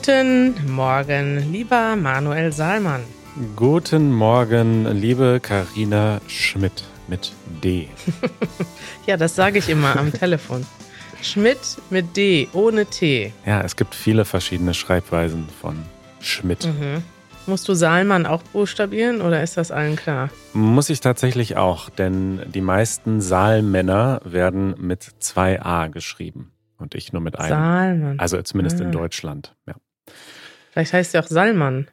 Guten Morgen, lieber Manuel Salmann. Guten Morgen, liebe Karina Schmidt mit D. ja, das sage ich immer am Telefon. Schmidt mit D, ohne T. Ja, es gibt viele verschiedene Schreibweisen von Schmidt. Mhm. Musst du Salmann auch buchstabieren oder ist das allen klar? Muss ich tatsächlich auch, denn die meisten Saalmänner werden mit zwei A geschrieben und ich nur mit einem. Salmann. Also zumindest ah. in Deutschland, ja. Vielleicht heißt ja auch Salmann.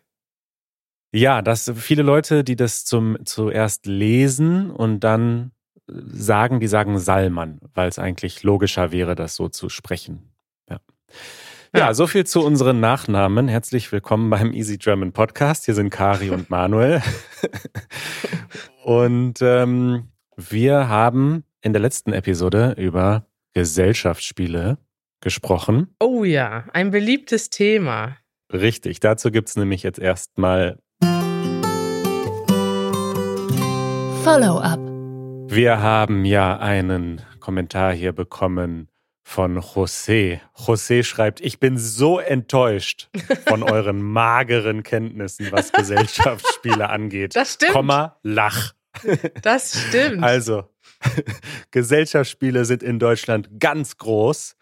Ja, dass viele Leute, die das zum zuerst lesen und dann sagen, die sagen Salman, weil es eigentlich logischer wäre, das so zu sprechen. Ja. Ja, so viel zu unseren Nachnamen. Herzlich willkommen beim Easy German Podcast. Hier sind Kari und Manuel. und ähm, wir haben in der letzten Episode über Gesellschaftsspiele gesprochen. Oh ja, ein beliebtes Thema. Richtig, dazu gibt es nämlich jetzt erstmal Follow-up. Wir haben ja einen Kommentar hier bekommen von José. José schreibt, ich bin so enttäuscht von euren mageren Kenntnissen, was Gesellschaftsspiele angeht. Das stimmt. Komma, lach. Das stimmt. Also, Gesellschaftsspiele sind in Deutschland ganz groß.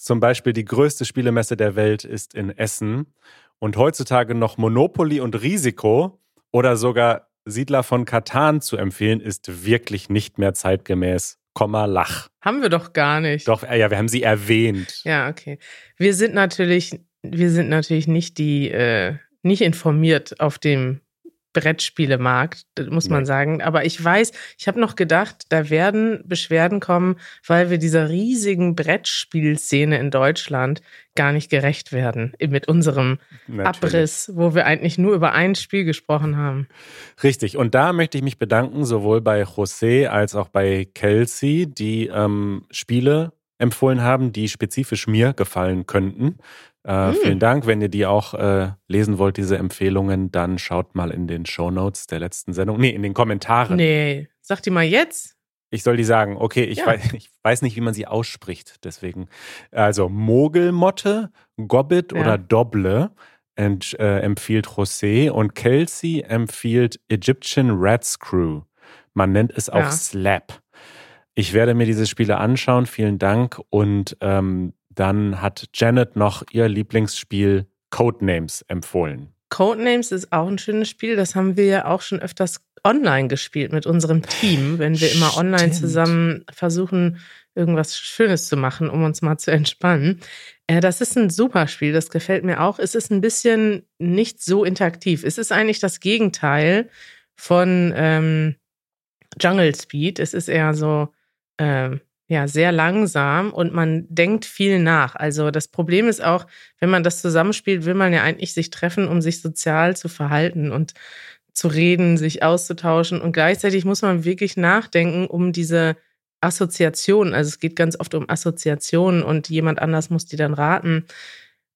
Zum Beispiel die größte Spielemesse der Welt ist in Essen. Und heutzutage noch Monopoly und Risiko oder sogar Siedler von Katan zu empfehlen, ist wirklich nicht mehr zeitgemäß. Komma Lach. Haben wir doch gar nicht. Doch, äh, ja, wir haben sie erwähnt. Ja, okay. Wir sind natürlich, wir sind natürlich nicht die, äh, nicht informiert auf dem Brettspielemarkt, muss man sagen. Aber ich weiß, ich habe noch gedacht, da werden Beschwerden kommen, weil wir dieser riesigen Brettspielszene in Deutschland gar nicht gerecht werden mit unserem Natürlich. Abriss, wo wir eigentlich nur über ein Spiel gesprochen haben. Richtig. Und da möchte ich mich bedanken, sowohl bei José als auch bei Kelsey, die ähm, Spiele empfohlen haben, die spezifisch mir gefallen könnten. Äh, mhm. Vielen Dank. Wenn ihr die auch äh, lesen wollt, diese Empfehlungen, dann schaut mal in den Show Notes der letzten Sendung. Nee, in den Kommentaren. Nee, sag die mal jetzt. Ich soll die sagen. Okay, ich, ja. weiß, ich weiß nicht, wie man sie ausspricht. Deswegen. Also Mogelmotte, Gobbit ja. oder Doble ent, äh, empfiehlt José und Kelsey empfiehlt Egyptian Red Screw. Man nennt es auch ja. Slap. Ich werde mir diese Spiele anschauen. Vielen Dank. Und ähm, dann hat Janet noch ihr Lieblingsspiel Codenames empfohlen. Codenames ist auch ein schönes Spiel. Das haben wir ja auch schon öfters online gespielt mit unserem Team, wenn wir immer online zusammen versuchen, irgendwas Schönes zu machen, um uns mal zu entspannen. Äh, das ist ein super Spiel, das gefällt mir auch. Es ist ein bisschen nicht so interaktiv. Es ist eigentlich das Gegenteil von ähm, Jungle Speed. Es ist eher so, ähm, ja, sehr langsam und man denkt viel nach. Also das Problem ist auch, wenn man das zusammenspielt, will man ja eigentlich sich treffen, um sich sozial zu verhalten und zu reden, sich auszutauschen. Und gleichzeitig muss man wirklich nachdenken, um diese Assoziation. Also es geht ganz oft um Assoziationen und jemand anders muss die dann raten.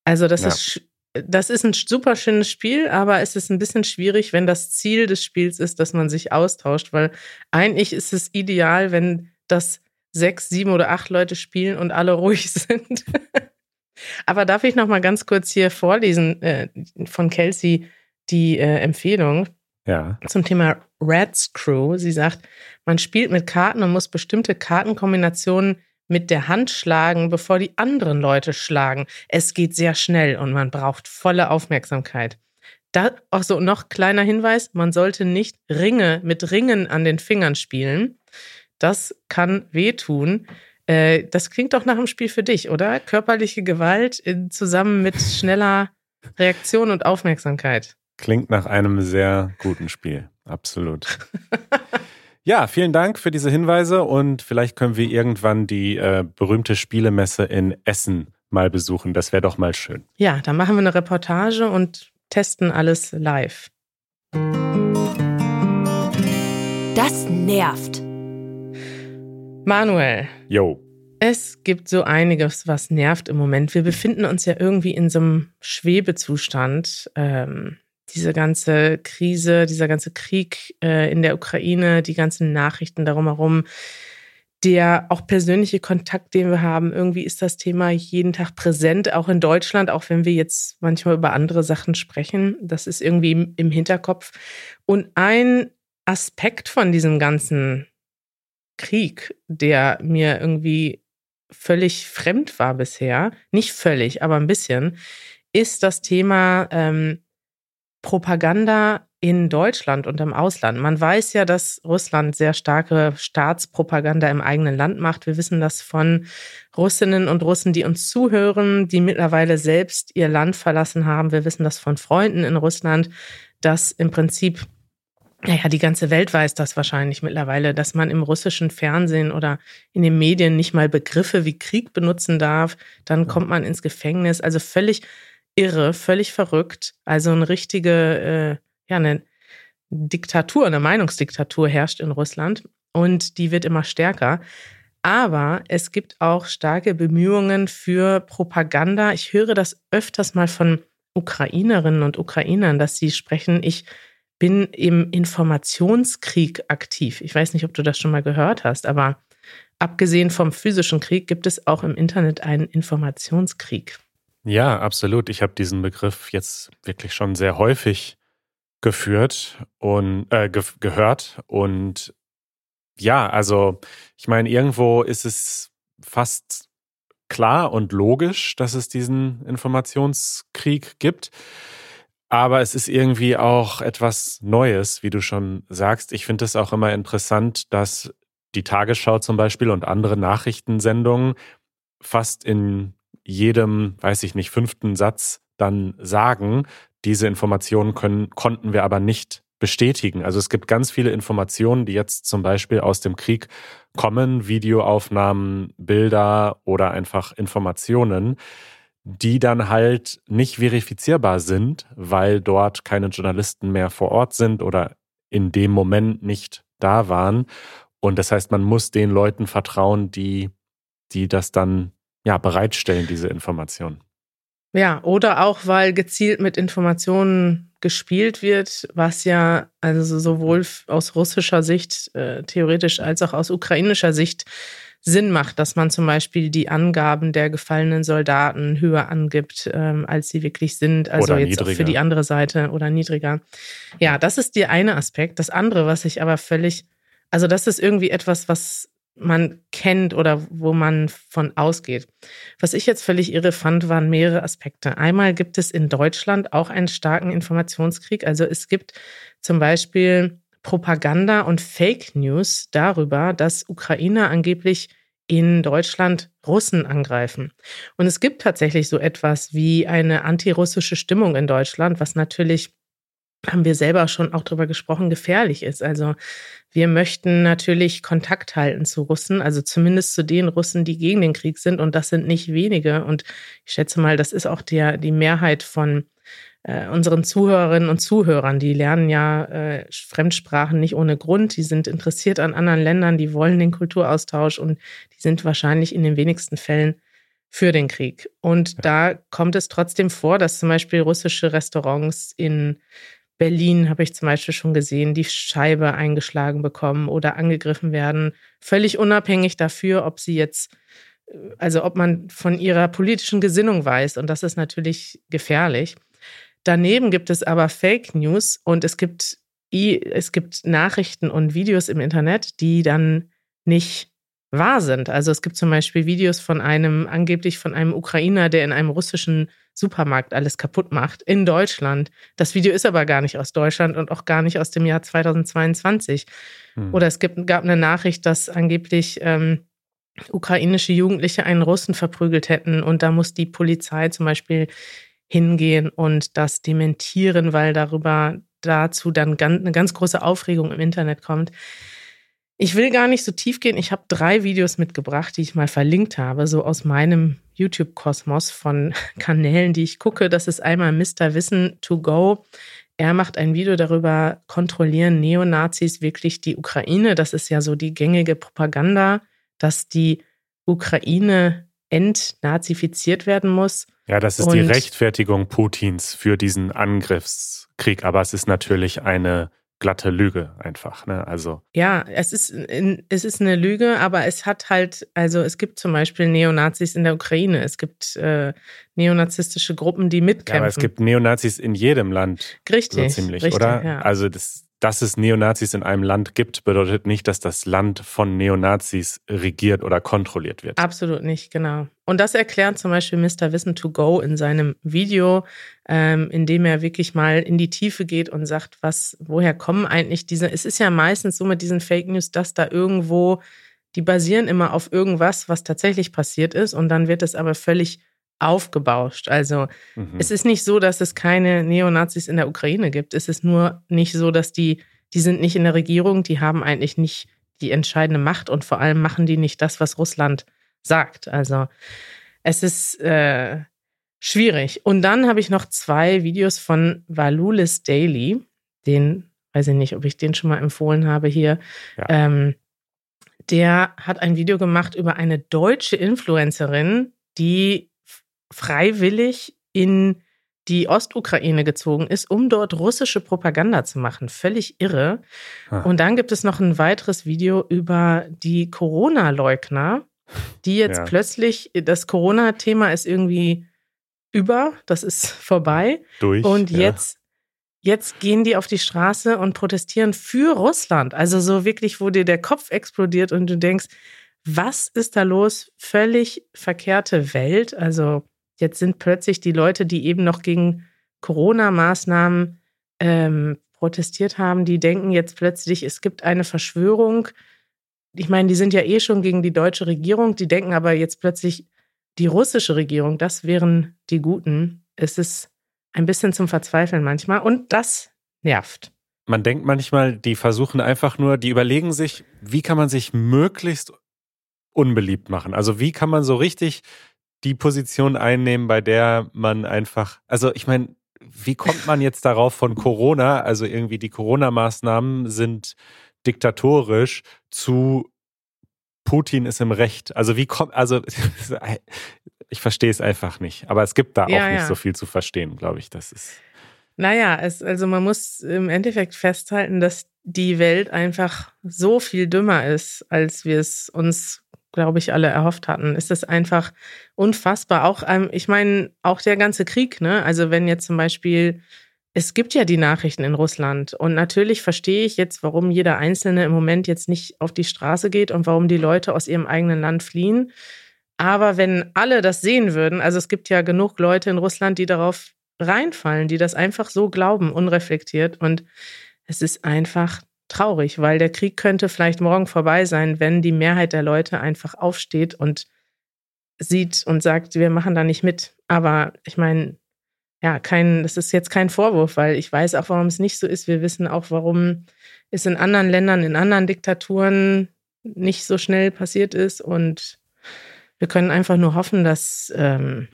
Also das ja. ist das ist ein super schönes Spiel, aber es ist ein bisschen schwierig, wenn das Ziel des Spiels ist, dass man sich austauscht, weil eigentlich ist es ideal, wenn das sechs, sieben oder acht Leute spielen und alle ruhig sind. Aber darf ich noch mal ganz kurz hier vorlesen äh, von Kelsey die äh, Empfehlung ja. zum Thema Rats Crew. Sie sagt, man spielt mit Karten und muss bestimmte Kartenkombinationen mit der Hand schlagen, bevor die anderen Leute schlagen. Es geht sehr schnell und man braucht volle Aufmerksamkeit. Da auch so noch kleiner Hinweis, man sollte nicht Ringe mit Ringen an den Fingern spielen. Das kann wehtun. Äh, das klingt doch nach einem Spiel für dich, oder? Körperliche Gewalt in, zusammen mit schneller Reaktion und Aufmerksamkeit. Klingt nach einem sehr guten Spiel. Absolut. ja, vielen Dank für diese Hinweise und vielleicht können wir irgendwann die äh, berühmte Spielemesse in Essen mal besuchen. Das wäre doch mal schön. Ja, dann machen wir eine Reportage und testen alles live. Das nervt. Manuel. Jo. Es gibt so einiges, was nervt im Moment. Wir befinden uns ja irgendwie in so einem Schwebezustand. Ähm, diese ganze Krise, dieser ganze Krieg äh, in der Ukraine, die ganzen Nachrichten darum herum, der auch persönliche Kontakt, den wir haben. Irgendwie ist das Thema jeden Tag präsent, auch in Deutschland, auch wenn wir jetzt manchmal über andere Sachen sprechen. Das ist irgendwie im Hinterkopf. Und ein Aspekt von diesem ganzen Krieg, der mir irgendwie völlig fremd war bisher, nicht völlig, aber ein bisschen, ist das Thema ähm, Propaganda in Deutschland und im Ausland. Man weiß ja, dass Russland sehr starke Staatspropaganda im eigenen Land macht. Wir wissen das von Russinnen und Russen, die uns zuhören, die mittlerweile selbst ihr Land verlassen haben. Wir wissen das von Freunden in Russland, dass im Prinzip naja, die ganze Welt weiß das wahrscheinlich mittlerweile, dass man im russischen Fernsehen oder in den Medien nicht mal Begriffe wie Krieg benutzen darf. Dann kommt man ins Gefängnis. Also völlig irre, völlig verrückt. Also eine richtige, äh, ja, eine Diktatur, eine Meinungsdiktatur herrscht in Russland und die wird immer stärker. Aber es gibt auch starke Bemühungen für Propaganda. Ich höre das öfters mal von Ukrainerinnen und Ukrainern, dass sie sprechen, ich bin im Informationskrieg aktiv. Ich weiß nicht, ob du das schon mal gehört hast, aber abgesehen vom physischen Krieg gibt es auch im Internet einen Informationskrieg. Ja, absolut. Ich habe diesen Begriff jetzt wirklich schon sehr häufig geführt und äh, ge gehört. Und ja, also ich meine, irgendwo ist es fast klar und logisch, dass es diesen Informationskrieg gibt. Aber es ist irgendwie auch etwas Neues, wie du schon sagst. Ich finde es auch immer interessant, dass die Tagesschau zum Beispiel und andere Nachrichtensendungen fast in jedem, weiß ich nicht, fünften Satz dann sagen, diese Informationen können, konnten wir aber nicht bestätigen. Also es gibt ganz viele Informationen, die jetzt zum Beispiel aus dem Krieg kommen, Videoaufnahmen, Bilder oder einfach Informationen, die dann halt nicht verifizierbar sind, weil dort keine Journalisten mehr vor Ort sind oder in dem Moment nicht da waren. Und das heißt, man muss den Leuten vertrauen, die, die das dann ja bereitstellen, diese Informationen. Ja, oder auch, weil gezielt mit Informationen gespielt wird, was ja also sowohl aus russischer Sicht äh, theoretisch als auch aus ukrainischer Sicht Sinn macht, dass man zum Beispiel die Angaben der gefallenen Soldaten höher angibt, ähm, als sie wirklich sind. Also oder jetzt niedriger. auch für die andere Seite oder niedriger. Ja, das ist der eine Aspekt. Das andere, was ich aber völlig, also das ist irgendwie etwas, was man kennt oder wo man von ausgeht. Was ich jetzt völlig irre fand, waren mehrere Aspekte. Einmal gibt es in Deutschland auch einen starken Informationskrieg. Also es gibt zum Beispiel Propaganda und Fake News darüber, dass Ukrainer angeblich in Deutschland Russen angreifen. Und es gibt tatsächlich so etwas wie eine antirussische Stimmung in Deutschland, was natürlich haben wir selber schon auch darüber gesprochen, gefährlich ist. Also wir möchten natürlich Kontakt halten zu Russen, also zumindest zu den Russen, die gegen den Krieg sind. Und das sind nicht wenige. Und ich schätze mal, das ist auch der, die Mehrheit von äh, unseren Zuhörerinnen und Zuhörern, die lernen ja äh, Fremdsprachen nicht ohne Grund, die sind interessiert an anderen Ländern, die wollen den Kulturaustausch und die sind wahrscheinlich in den wenigsten Fällen für den Krieg. Und ja. da kommt es trotzdem vor, dass zum Beispiel russische Restaurants in Berlin, habe ich zum Beispiel schon gesehen, die Scheibe eingeschlagen bekommen oder angegriffen werden, völlig unabhängig dafür, ob sie jetzt äh, also ob man von ihrer politischen Gesinnung weiß. Und das ist natürlich gefährlich. Daneben gibt es aber Fake News und es gibt, es gibt Nachrichten und Videos im Internet, die dann nicht wahr sind. Also es gibt zum Beispiel Videos von einem, angeblich von einem Ukrainer, der in einem russischen Supermarkt alles kaputt macht, in Deutschland. Das Video ist aber gar nicht aus Deutschland und auch gar nicht aus dem Jahr 2022. Hm. Oder es gibt, gab eine Nachricht, dass angeblich ähm, ukrainische Jugendliche einen Russen verprügelt hätten und da muss die Polizei zum Beispiel hingehen und das dementieren, weil darüber dazu dann eine ganz große Aufregung im Internet kommt. Ich will gar nicht so tief gehen. Ich habe drei Videos mitgebracht, die ich mal verlinkt habe, so aus meinem YouTube-Kosmos von Kanälen, die ich gucke. Das ist einmal Mr. Wissen to Go. Er macht ein Video darüber, kontrollieren Neonazis wirklich die Ukraine? Das ist ja so die gängige Propaganda, dass die Ukraine entnazifiziert werden muss. Ja, das ist und die Rechtfertigung Putins für diesen Angriffskrieg. Aber es ist natürlich eine glatte Lüge einfach. Ne? Also ja, es ist es ist eine Lüge, aber es hat halt also es gibt zum Beispiel Neonazis in der Ukraine, es gibt äh, neonazistische Gruppen, die mitkämpfen. Ja, aber es gibt Neonazis in jedem Land. Richtig, so ziemlich, richtig, oder? Ja. Also das dass es Neonazis in einem Land gibt, bedeutet nicht, dass das Land von Neonazis regiert oder kontrolliert wird. Absolut nicht, genau. Und das erklärt zum Beispiel Mr. Wissen to Go in seinem Video, ähm, in dem er wirklich mal in die Tiefe geht und sagt, was, woher kommen eigentlich diese, es ist ja meistens so mit diesen Fake News, dass da irgendwo, die basieren immer auf irgendwas, was tatsächlich passiert ist und dann wird es aber völlig aufgebauscht. Also mhm. es ist nicht so, dass es keine Neonazis in der Ukraine gibt. Es ist nur nicht so, dass die, die sind nicht in der Regierung, die haben eigentlich nicht die entscheidende Macht und vor allem machen die nicht das, was Russland sagt. Also es ist äh, schwierig. Und dann habe ich noch zwei Videos von Valulis Daily, den, weiß ich nicht, ob ich den schon mal empfohlen habe hier. Ja. Ähm, der hat ein Video gemacht über eine deutsche Influencerin, die freiwillig in die Ostukraine gezogen ist, um dort russische Propaganda zu machen. Völlig irre. Ah. Und dann gibt es noch ein weiteres Video über die Corona-Leugner, die jetzt ja. plötzlich, das Corona-Thema ist irgendwie über, das ist vorbei. Durch. Und jetzt, ja. jetzt gehen die auf die Straße und protestieren für Russland. Also so wirklich, wo dir der Kopf explodiert und du denkst, was ist da los? Völlig verkehrte Welt. Also Jetzt sind plötzlich die Leute, die eben noch gegen Corona-Maßnahmen ähm, protestiert haben, die denken jetzt plötzlich, es gibt eine Verschwörung. Ich meine, die sind ja eh schon gegen die deutsche Regierung, die denken aber jetzt plötzlich, die russische Regierung, das wären die Guten. Es ist ein bisschen zum Verzweifeln manchmal und das nervt. Man denkt manchmal, die versuchen einfach nur, die überlegen sich, wie kann man sich möglichst unbeliebt machen? Also wie kann man so richtig die Position einnehmen, bei der man einfach, also ich meine, wie kommt man jetzt darauf von Corona, also irgendwie die Corona-Maßnahmen sind diktatorisch zu Putin ist im Recht. Also wie kommt, also ich verstehe es einfach nicht. Aber es gibt da ja, auch nicht ja. so viel zu verstehen, glaube ich. Das ist. Naja, es, also man muss im Endeffekt festhalten, dass die Welt einfach so viel dümmer ist, als wir es uns glaube ich, alle erhofft hatten. Ist es einfach unfassbar. Auch, ähm, ich meine, auch der ganze Krieg, ne? Also wenn jetzt zum Beispiel, es gibt ja die Nachrichten in Russland und natürlich verstehe ich jetzt, warum jeder Einzelne im Moment jetzt nicht auf die Straße geht und warum die Leute aus ihrem eigenen Land fliehen. Aber wenn alle das sehen würden, also es gibt ja genug Leute in Russland, die darauf reinfallen, die das einfach so glauben, unreflektiert und es ist einfach traurig, weil der Krieg könnte vielleicht morgen vorbei sein, wenn die Mehrheit der Leute einfach aufsteht und sieht und sagt, wir machen da nicht mit. Aber ich meine, ja, kein, das ist jetzt kein Vorwurf, weil ich weiß auch, warum es nicht so ist. Wir wissen auch, warum es in anderen Ländern, in anderen Diktaturen nicht so schnell passiert ist. Und wir können einfach nur hoffen, dass, ähm,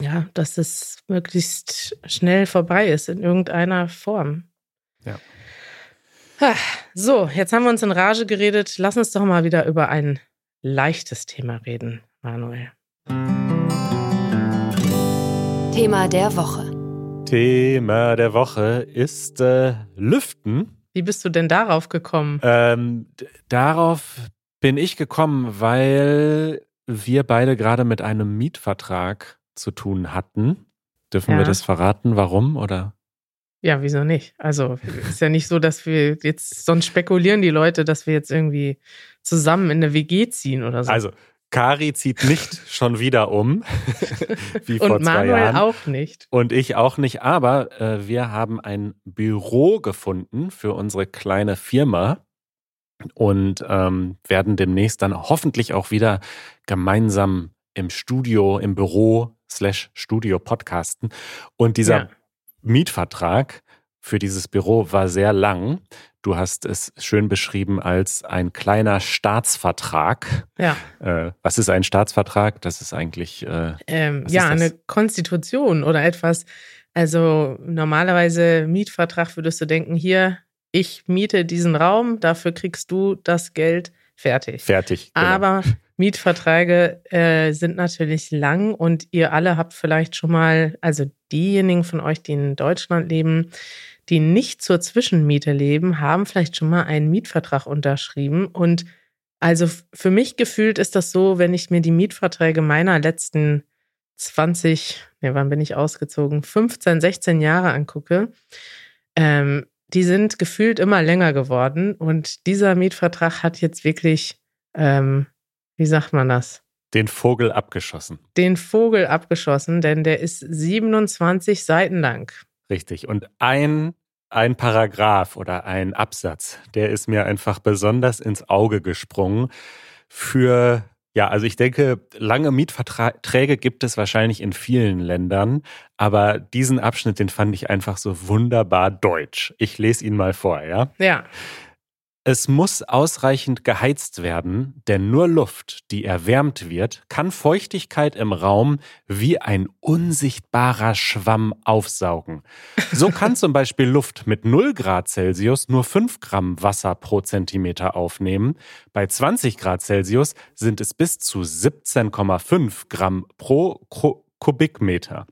ja, dass es möglichst schnell vorbei ist in irgendeiner Form. Ja. So, jetzt haben wir uns in Rage geredet. Lass uns doch mal wieder über ein leichtes Thema reden, Manuel. Thema der Woche. Thema der Woche ist äh, Lüften. Wie bist du denn darauf gekommen? Ähm, darauf bin ich gekommen, weil wir beide gerade mit einem Mietvertrag zu tun hatten. Dürfen ja. wir das verraten? Warum oder? Ja, wieso nicht? Also ist ja nicht so, dass wir jetzt, sonst spekulieren die Leute, dass wir jetzt irgendwie zusammen in eine WG ziehen oder so. Also, Kari zieht nicht schon wieder um, wie vor Und zwei Manuel auch nicht. Und ich auch nicht, aber äh, wir haben ein Büro gefunden für unsere kleine Firma und ähm, werden demnächst dann hoffentlich auch wieder gemeinsam im Studio, im Büro slash Studio podcasten. Und dieser ja. Mietvertrag für dieses Büro war sehr lang. Du hast es schön beschrieben als ein kleiner Staatsvertrag. Ja. Äh, was ist ein Staatsvertrag? Das ist eigentlich. Äh, ähm, ja, eine Konstitution oder etwas. Also normalerweise Mietvertrag würdest du denken, hier, ich miete diesen Raum, dafür kriegst du das Geld fertig. Fertig. Genau. Aber Mietverträge äh, sind natürlich lang und ihr alle habt vielleicht schon mal, also diejenigen von euch, die in Deutschland leben, die nicht zur Zwischenmiete leben, haben vielleicht schon mal einen Mietvertrag unterschrieben. Und also für mich gefühlt ist das so, wenn ich mir die Mietverträge meiner letzten 20, ne, wann bin ich ausgezogen, 15, 16 Jahre angucke, ähm, die sind gefühlt immer länger geworden. Und dieser Mietvertrag hat jetzt wirklich, ähm, wie sagt man das? Den Vogel abgeschossen. Den Vogel abgeschossen, denn der ist 27 Seiten lang. Richtig. Und ein, ein Paragraph oder ein Absatz, der ist mir einfach besonders ins Auge gesprungen für ja, also ich denke, lange Mietverträge gibt es wahrscheinlich in vielen Ländern, aber diesen Abschnitt, den fand ich einfach so wunderbar deutsch. Ich lese ihn mal vor, ja? Ja. Es muss ausreichend geheizt werden, denn nur Luft, die erwärmt wird, kann Feuchtigkeit im Raum wie ein unsichtbarer Schwamm aufsaugen. So kann zum Beispiel Luft mit 0 Grad Celsius nur 5 Gramm Wasser pro Zentimeter aufnehmen. Bei 20 Grad Celsius sind es bis zu 17,5 Gramm pro Kubikmeter.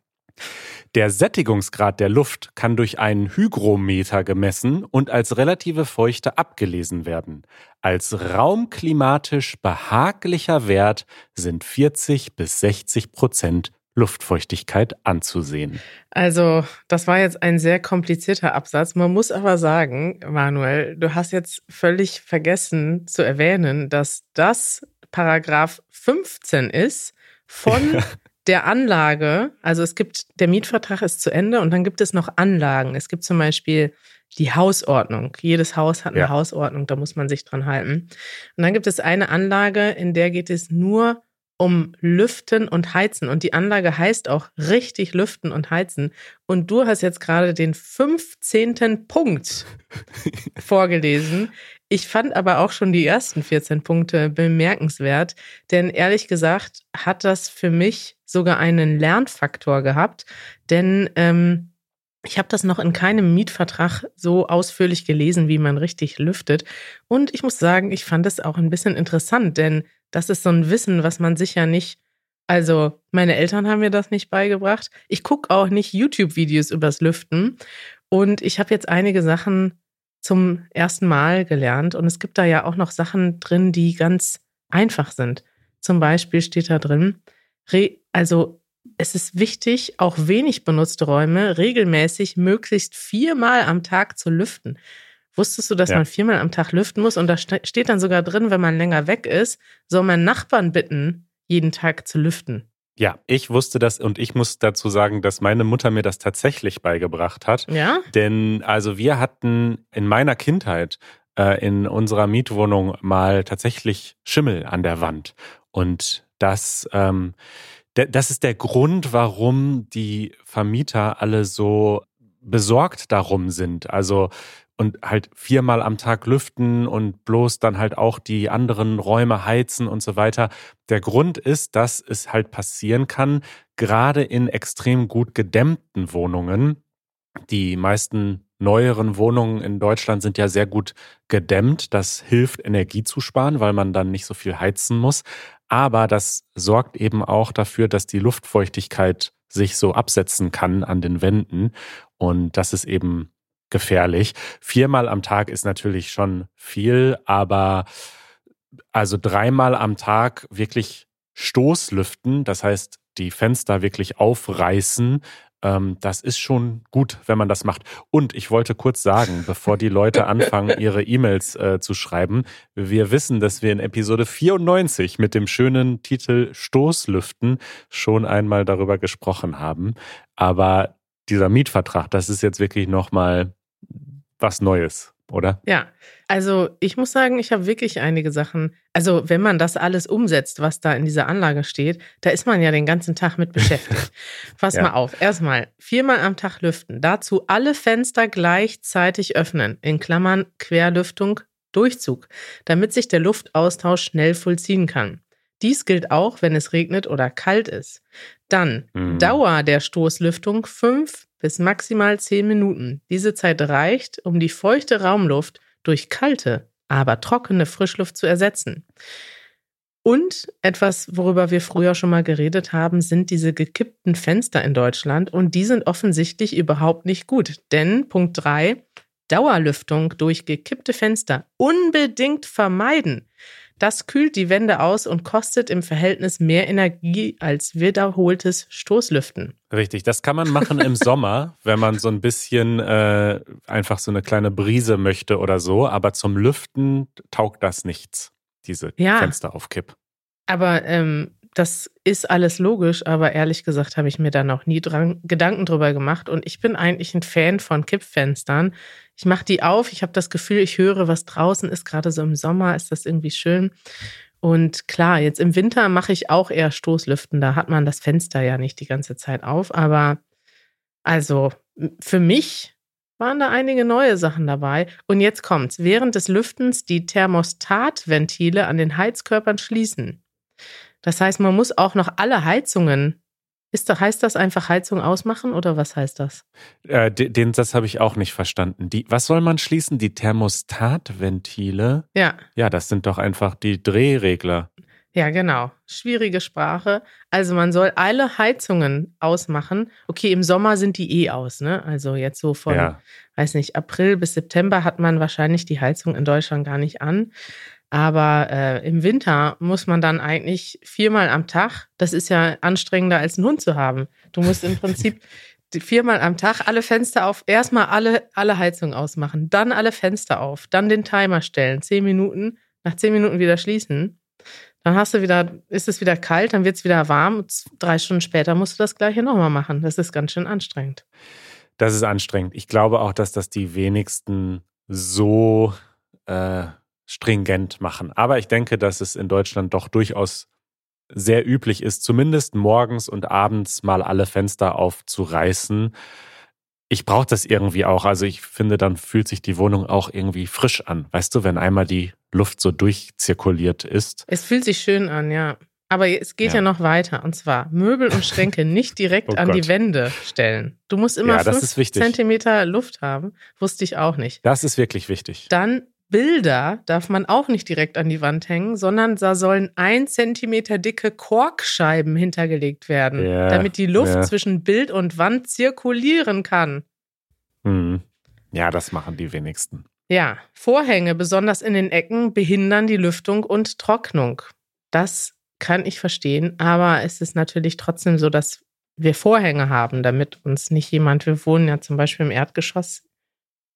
Der Sättigungsgrad der Luft kann durch einen Hygrometer gemessen und als relative Feuchte abgelesen werden. Als raumklimatisch behaglicher Wert sind 40 bis 60 Prozent Luftfeuchtigkeit anzusehen. Also, das war jetzt ein sehr komplizierter Absatz. Man muss aber sagen, Manuel, du hast jetzt völlig vergessen zu erwähnen, dass das Paragraph 15 ist von der Anlage, also es gibt, der Mietvertrag ist zu Ende und dann gibt es noch Anlagen. Es gibt zum Beispiel die Hausordnung. Jedes Haus hat eine ja. Hausordnung, da muss man sich dran halten. Und dann gibt es eine Anlage, in der geht es nur um Lüften und Heizen. Und die Anlage heißt auch richtig Lüften und Heizen. Und du hast jetzt gerade den 15. Punkt vorgelesen. Ich fand aber auch schon die ersten 14 Punkte bemerkenswert, denn ehrlich gesagt hat das für mich sogar einen Lernfaktor gehabt, denn ähm, ich habe das noch in keinem Mietvertrag so ausführlich gelesen, wie man richtig lüftet. Und ich muss sagen, ich fand es auch ein bisschen interessant, denn das ist so ein Wissen, was man sicher nicht. Also, meine Eltern haben mir das nicht beigebracht. Ich gucke auch nicht YouTube-Videos übers Lüften. Und ich habe jetzt einige Sachen zum ersten Mal gelernt. Und es gibt da ja auch noch Sachen drin, die ganz einfach sind. Zum Beispiel steht da drin, also es ist wichtig, auch wenig benutzte Räume regelmäßig möglichst viermal am Tag zu lüften. Wusstest du, dass ja. man viermal am Tag lüften muss? Und da steht dann sogar drin, wenn man länger weg ist, soll man Nachbarn bitten, jeden Tag zu lüften. Ja, ich wusste das und ich muss dazu sagen, dass meine Mutter mir das tatsächlich beigebracht hat. Ja. Denn also wir hatten in meiner Kindheit äh, in unserer Mietwohnung mal tatsächlich Schimmel an der Wand. Und das, ähm, das ist der Grund, warum die Vermieter alle so besorgt darum sind. Also und halt viermal am Tag lüften und bloß dann halt auch die anderen Räume heizen und so weiter. Der Grund ist, dass es halt passieren kann, gerade in extrem gut gedämmten Wohnungen. Die meisten neueren Wohnungen in Deutschland sind ja sehr gut gedämmt. Das hilft, Energie zu sparen, weil man dann nicht so viel heizen muss. Aber das sorgt eben auch dafür, dass die Luftfeuchtigkeit sich so absetzen kann an den Wänden. Und das ist eben gefährlich. Viermal am Tag ist natürlich schon viel, aber also dreimal am Tag wirklich Stoßlüften, das heißt die Fenster wirklich aufreißen, ähm, das ist schon gut, wenn man das macht. Und ich wollte kurz sagen, bevor die Leute anfangen, ihre E-Mails äh, zu schreiben, wir wissen, dass wir in Episode 94 mit dem schönen Titel Stoßlüften schon einmal darüber gesprochen haben. Aber dieser Mietvertrag, das ist jetzt wirklich nochmal was Neues, oder? Ja, also ich muss sagen, ich habe wirklich einige Sachen. Also wenn man das alles umsetzt, was da in dieser Anlage steht, da ist man ja den ganzen Tag mit beschäftigt. Pass ja. mal auf. Erstmal viermal am Tag lüften. Dazu alle Fenster gleichzeitig öffnen. In Klammern Querlüftung, Durchzug, damit sich der Luftaustausch schnell vollziehen kann. Dies gilt auch, wenn es regnet oder kalt ist. Dann mhm. Dauer der Stoßlüftung fünf bis maximal zehn Minuten. Diese Zeit reicht, um die feuchte Raumluft durch kalte, aber trockene Frischluft zu ersetzen. Und etwas, worüber wir früher schon mal geredet haben, sind diese gekippten Fenster in Deutschland. Und die sind offensichtlich überhaupt nicht gut. Denn Punkt drei Dauerlüftung durch gekippte Fenster unbedingt vermeiden. Das kühlt die Wände aus und kostet im Verhältnis mehr Energie als wiederholtes Stoßlüften. Richtig, das kann man machen im Sommer, wenn man so ein bisschen äh, einfach so eine kleine Brise möchte oder so. Aber zum Lüften taugt das nichts, diese ja, Fenster auf Kipp. Aber ähm, das ist alles logisch, aber ehrlich gesagt habe ich mir da noch nie dran, Gedanken drüber gemacht. Und ich bin eigentlich ein Fan von Kippfenstern. Ich mache die auf, ich habe das Gefühl, ich höre, was draußen ist. Gerade so im Sommer ist das irgendwie schön. Und klar, jetzt im Winter mache ich auch eher Stoßlüften. Da hat man das Fenster ja nicht die ganze Zeit auf. Aber also für mich waren da einige neue Sachen dabei. Und jetzt kommt's. Während des Lüftens die Thermostatventile an den Heizkörpern schließen. Das heißt, man muss auch noch alle Heizungen ist, heißt das einfach Heizung ausmachen oder was heißt das? Äh, den Satz habe ich auch nicht verstanden. Die, was soll man schließen? Die Thermostatventile? Ja. Ja, das sind doch einfach die Drehregler. Ja, genau. Schwierige Sprache. Also man soll alle Heizungen ausmachen. Okay, im Sommer sind die eh aus, ne? Also jetzt so von, ja. weiß nicht, April bis September hat man wahrscheinlich die Heizung in Deutschland gar nicht an. Aber äh, im Winter muss man dann eigentlich viermal am Tag, das ist ja anstrengender als einen Hund zu haben. Du musst im Prinzip viermal am Tag alle Fenster auf, erstmal alle, alle Heizungen ausmachen, dann alle Fenster auf, dann den Timer stellen, zehn Minuten, nach zehn Minuten wieder schließen. Dann hast du wieder, ist es wieder kalt, dann wird es wieder warm. Drei Stunden später musst du das gleiche nochmal machen. Das ist ganz schön anstrengend. Das ist anstrengend. Ich glaube auch, dass das die wenigsten so äh, stringent machen. Aber ich denke, dass es in Deutschland doch durchaus sehr üblich ist, zumindest morgens und abends mal alle Fenster aufzureißen. Ich brauche das irgendwie auch. Also ich finde, dann fühlt sich die Wohnung auch irgendwie frisch an. Weißt du, wenn einmal die Luft so durchzirkuliert ist. Es fühlt sich schön an, ja. Aber es geht ja. ja noch weiter. Und zwar Möbel und Schränke nicht direkt oh an Gott. die Wände stellen. Du musst immer ja, fünf Zentimeter Luft haben. Wusste ich auch nicht. Das ist wirklich wichtig. Dann Bilder darf man auch nicht direkt an die Wand hängen, sondern da sollen ein Zentimeter dicke Korkscheiben hintergelegt werden, ja, damit die Luft ja. zwischen Bild und Wand zirkulieren kann. Hm. Ja, das machen die wenigsten. Ja, Vorhänge, besonders in den Ecken, behindern die Lüftung und Trocknung. Das kann ich verstehen, aber es ist natürlich trotzdem so, dass wir Vorhänge haben, damit uns nicht jemand, wir wohnen ja zum Beispiel im Erdgeschoss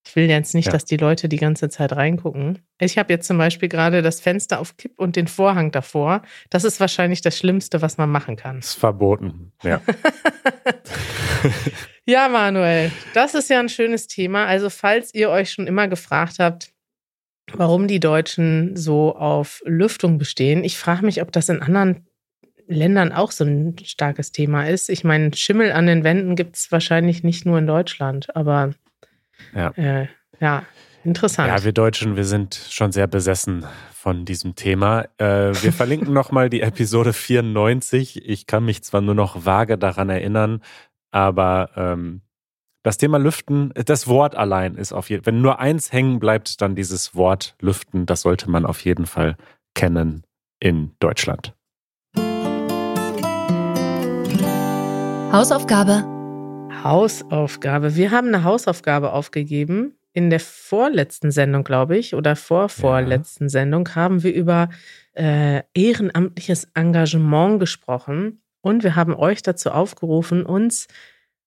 ich will jetzt nicht, ja. dass die Leute die ganze Zeit reingucken. Ich habe jetzt zum Beispiel gerade das Fenster auf Kipp und den Vorhang davor. Das ist wahrscheinlich das Schlimmste, was man machen kann. Das ist verboten, ja. ja, Manuel, das ist ja ein schönes Thema. Also, falls ihr euch schon immer gefragt habt, warum die Deutschen so auf Lüftung bestehen, ich frage mich, ob das in anderen Ländern auch so ein starkes Thema ist. Ich meine, Schimmel an den Wänden gibt es wahrscheinlich nicht nur in Deutschland, aber ja. Äh, ja, interessant. Ja, wir Deutschen, wir sind schon sehr besessen von diesem Thema. Äh, wir verlinken nochmal die Episode 94. Ich kann mich zwar nur noch vage daran erinnern, aber ähm, das Thema Lüften, das Wort allein ist auf jeden Fall, wenn nur eins hängen bleibt, dann dieses Wort Lüften, das sollte man auf jeden Fall kennen in Deutschland. Hausaufgabe Hausaufgabe. Wir haben eine Hausaufgabe aufgegeben. In der vorletzten Sendung, glaube ich, oder vorvorletzten ja. Sendung haben wir über äh, ehrenamtliches Engagement gesprochen. Und wir haben euch dazu aufgerufen, uns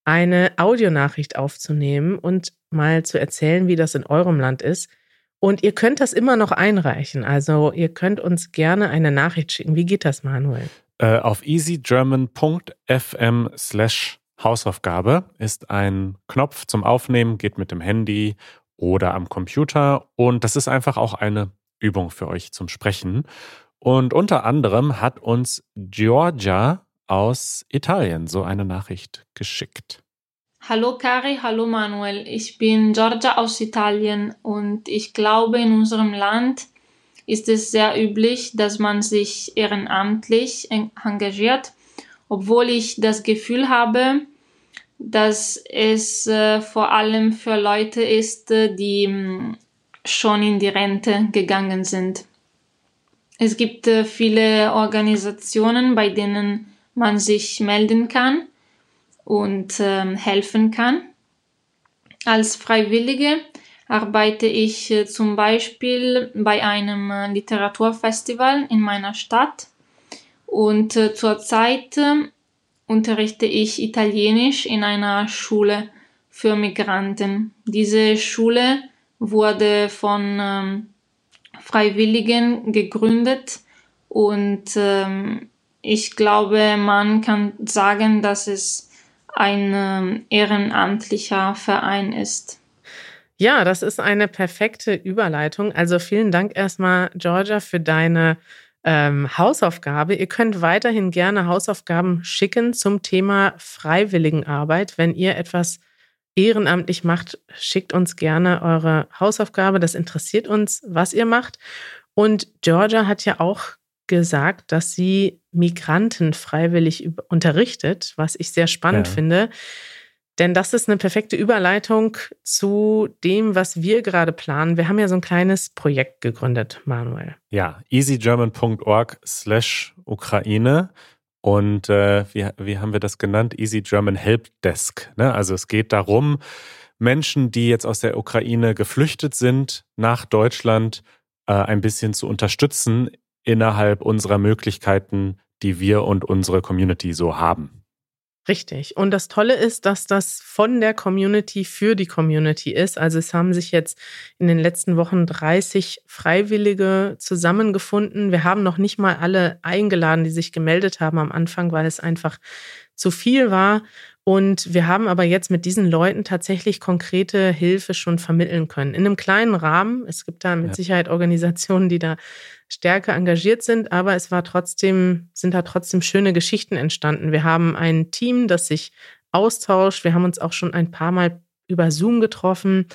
eine Audionachricht aufzunehmen und mal zu erzählen, wie das in eurem Land ist. Und ihr könnt das immer noch einreichen. Also ihr könnt uns gerne eine Nachricht schicken. Wie geht das, Manuel? Äh, auf easygerman.fm slash Hausaufgabe ist ein Knopf zum Aufnehmen, geht mit dem Handy oder am Computer und das ist einfach auch eine Übung für euch zum Sprechen. Und unter anderem hat uns Giorgia aus Italien so eine Nachricht geschickt. Hallo Kari, hallo Manuel. Ich bin Giorgia aus Italien und ich glaube, in unserem Land ist es sehr üblich, dass man sich ehrenamtlich engagiert obwohl ich das Gefühl habe, dass es äh, vor allem für Leute ist, äh, die mm, schon in die Rente gegangen sind. es gibt äh, viele Organisationen, bei denen man sich melden kann und äh, helfen kann. Als Freiwillige arbeite ich zum Beispiel bei einem Literaturfestival in meiner Stadt und äh, zurzeit äh, unterrichte ich Italienisch in einer Schule für Migranten. Diese Schule wurde von ähm, Freiwilligen gegründet und ähm, ich glaube, man kann sagen, dass es ein ähm, ehrenamtlicher Verein ist. Ja, das ist eine perfekte Überleitung. Also vielen Dank erstmal, Georgia, für deine ähm, Hausaufgabe. Ihr könnt weiterhin gerne Hausaufgaben schicken zum Thema Freiwilligenarbeit. Wenn ihr etwas ehrenamtlich macht, schickt uns gerne eure Hausaufgabe. Das interessiert uns, was ihr macht. Und Georgia hat ja auch gesagt, dass sie Migranten freiwillig unterrichtet, was ich sehr spannend ja. finde. Denn das ist eine perfekte Überleitung zu dem, was wir gerade planen. Wir haben ja so ein kleines Projekt gegründet, Manuel. Ja, easygerman.org slash Ukraine. Und äh, wie, wie haben wir das genannt? Easy German Help Desk. Ne? Also es geht darum, Menschen, die jetzt aus der Ukraine geflüchtet sind, nach Deutschland äh, ein bisschen zu unterstützen innerhalb unserer Möglichkeiten, die wir und unsere Community so haben. Richtig. Und das Tolle ist, dass das von der Community für die Community ist. Also es haben sich jetzt in den letzten Wochen 30 Freiwillige zusammengefunden. Wir haben noch nicht mal alle eingeladen, die sich gemeldet haben am Anfang, weil es einfach zu viel war. Und wir haben aber jetzt mit diesen Leuten tatsächlich konkrete Hilfe schon vermitteln können. In einem kleinen Rahmen. Es gibt da mit ja. Sicherheit Organisationen, die da stärker engagiert sind, aber es war trotzdem, sind da trotzdem schöne Geschichten entstanden. Wir haben ein Team, das sich austauscht. Wir haben uns auch schon ein paar Mal über Zoom getroffen.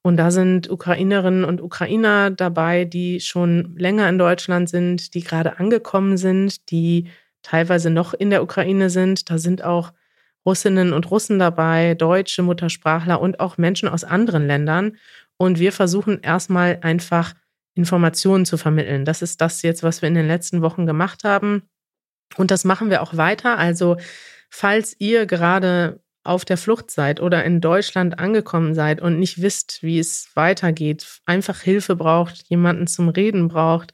Und da sind Ukrainerinnen und Ukrainer dabei, die schon länger in Deutschland sind, die gerade angekommen sind, die teilweise noch in der Ukraine sind. Da sind auch Russinnen und Russen dabei, deutsche Muttersprachler und auch Menschen aus anderen Ländern. Und wir versuchen erstmal einfach Informationen zu vermitteln. Das ist das jetzt, was wir in den letzten Wochen gemacht haben. Und das machen wir auch weiter. Also, falls ihr gerade auf der Flucht seid oder in Deutschland angekommen seid und nicht wisst, wie es weitergeht, einfach Hilfe braucht, jemanden zum Reden braucht,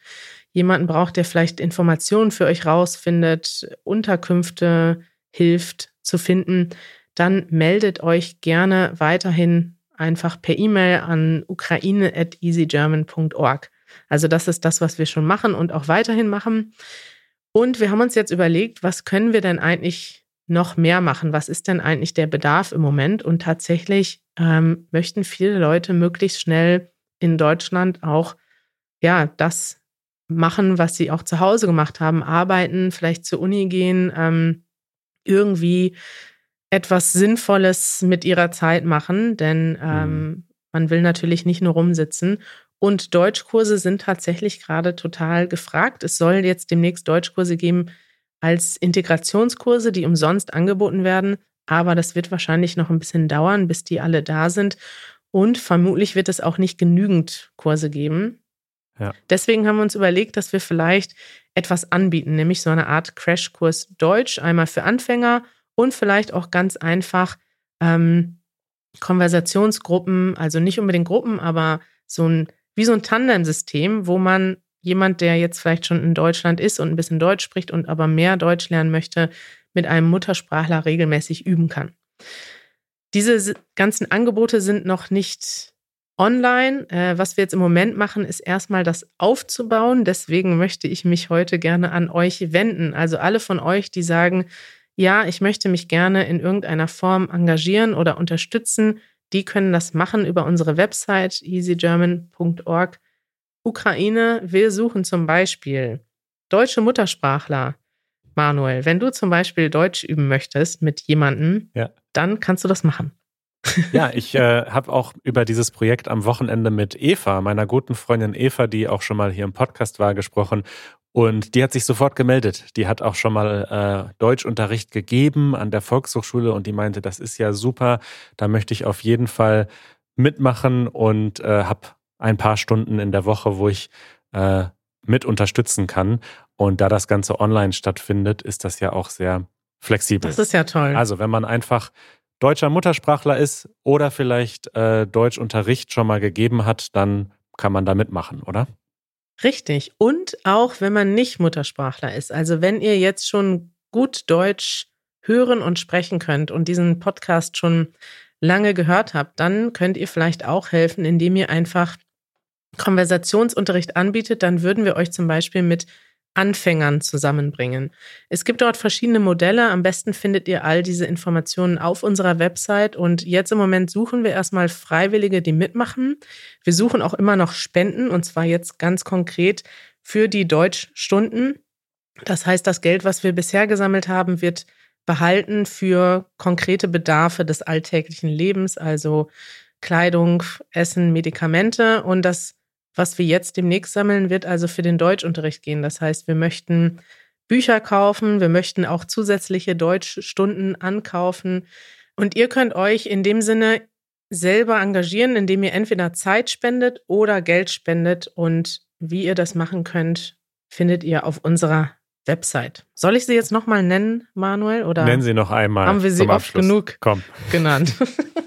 jemanden braucht, der vielleicht Informationen für euch rausfindet, Unterkünfte hilft zu finden, dann meldet euch gerne weiterhin einfach per E-Mail an ukraine.easygerman.org. Also das ist das, was wir schon machen und auch weiterhin machen. Und wir haben uns jetzt überlegt, was können wir denn eigentlich noch mehr machen? Was ist denn eigentlich der Bedarf im Moment? Und tatsächlich ähm, möchten viele Leute möglichst schnell in Deutschland auch ja das machen, was sie auch zu Hause gemacht haben, arbeiten, vielleicht zur Uni gehen, ähm, irgendwie etwas Sinnvolles mit ihrer Zeit machen, denn ähm, mhm. man will natürlich nicht nur rumsitzen. Und Deutschkurse sind tatsächlich gerade total gefragt. Es soll jetzt demnächst Deutschkurse geben als Integrationskurse, die umsonst angeboten werden. Aber das wird wahrscheinlich noch ein bisschen dauern, bis die alle da sind. Und vermutlich wird es auch nicht genügend Kurse geben. Deswegen haben wir uns überlegt, dass wir vielleicht etwas anbieten, nämlich so eine Art Crashkurs Deutsch, einmal für Anfänger und vielleicht auch ganz einfach ähm, Konversationsgruppen, also nicht unbedingt Gruppen, aber so ein, wie so ein Tandem-System, wo man jemand, der jetzt vielleicht schon in Deutschland ist und ein bisschen Deutsch spricht und aber mehr Deutsch lernen möchte, mit einem Muttersprachler regelmäßig üben kann. Diese ganzen Angebote sind noch nicht online. Äh, was wir jetzt im Moment machen, ist erstmal das aufzubauen. Deswegen möchte ich mich heute gerne an euch wenden. Also alle von euch, die sagen, ja, ich möchte mich gerne in irgendeiner Form engagieren oder unterstützen, die können das machen über unsere Website easygerman.org. Ukraine, wir suchen zum Beispiel deutsche Muttersprachler. Manuel, wenn du zum Beispiel Deutsch üben möchtest mit jemandem, ja. dann kannst du das machen. Ja, ich äh, habe auch über dieses Projekt am Wochenende mit Eva, meiner guten Freundin Eva, die auch schon mal hier im Podcast war, gesprochen. Und die hat sich sofort gemeldet. Die hat auch schon mal äh, Deutschunterricht gegeben an der Volkshochschule und die meinte, das ist ja super, da möchte ich auf jeden Fall mitmachen und äh, habe ein paar Stunden in der Woche, wo ich äh, mit unterstützen kann. Und da das Ganze online stattfindet, ist das ja auch sehr flexibel. Das ist ja toll. Also wenn man einfach deutscher Muttersprachler ist oder vielleicht äh, Deutschunterricht schon mal gegeben hat, dann kann man da mitmachen, oder? Richtig. Und auch wenn man nicht Muttersprachler ist. Also wenn ihr jetzt schon gut Deutsch hören und sprechen könnt und diesen Podcast schon lange gehört habt, dann könnt ihr vielleicht auch helfen, indem ihr einfach Konversationsunterricht anbietet. Dann würden wir euch zum Beispiel mit Anfängern zusammenbringen. Es gibt dort verschiedene Modelle. Am besten findet ihr all diese Informationen auf unserer Website. Und jetzt im Moment suchen wir erstmal Freiwillige, die mitmachen. Wir suchen auch immer noch Spenden und zwar jetzt ganz konkret für die Deutschstunden. Das heißt, das Geld, was wir bisher gesammelt haben, wird behalten für konkrete Bedarfe des alltäglichen Lebens, also Kleidung, Essen, Medikamente. Und das was wir jetzt demnächst sammeln, wird also für den Deutschunterricht gehen. Das heißt, wir möchten Bücher kaufen, wir möchten auch zusätzliche Deutschstunden ankaufen. Und ihr könnt euch in dem Sinne selber engagieren, indem ihr entweder Zeit spendet oder Geld spendet. Und wie ihr das machen könnt, findet ihr auf unserer Website. Soll ich sie jetzt nochmal nennen, Manuel? Oder Nennen Sie noch einmal. Haben wir sie oft genug Komm. genannt?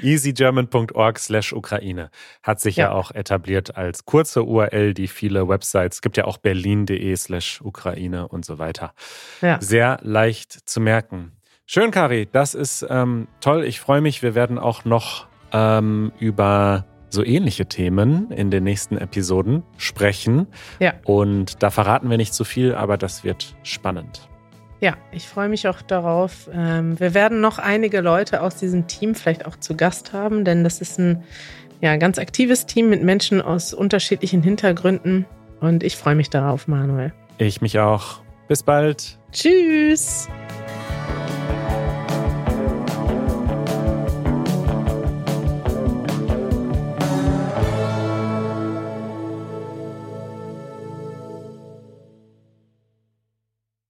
easygerman.org slash Ukraine hat sich ja. ja. auch etabliert als kurze URL, die viele Websites, es gibt ja auch berlin.de slash Ukraine und so weiter. Ja. Sehr leicht zu merken. Schön, Kari, das ist ähm, toll. Ich freue mich. Wir werden auch noch ähm, über so ähnliche Themen in den nächsten Episoden sprechen. Ja. Und da verraten wir nicht zu viel, aber das wird spannend. Ja, ich freue mich auch darauf. Ähm, wir werden noch einige Leute aus diesem Team vielleicht auch zu Gast haben, denn das ist ein ja, ganz aktives Team mit Menschen aus unterschiedlichen Hintergründen. Und ich freue mich darauf, Manuel. Ich mich auch. Bis bald. Tschüss.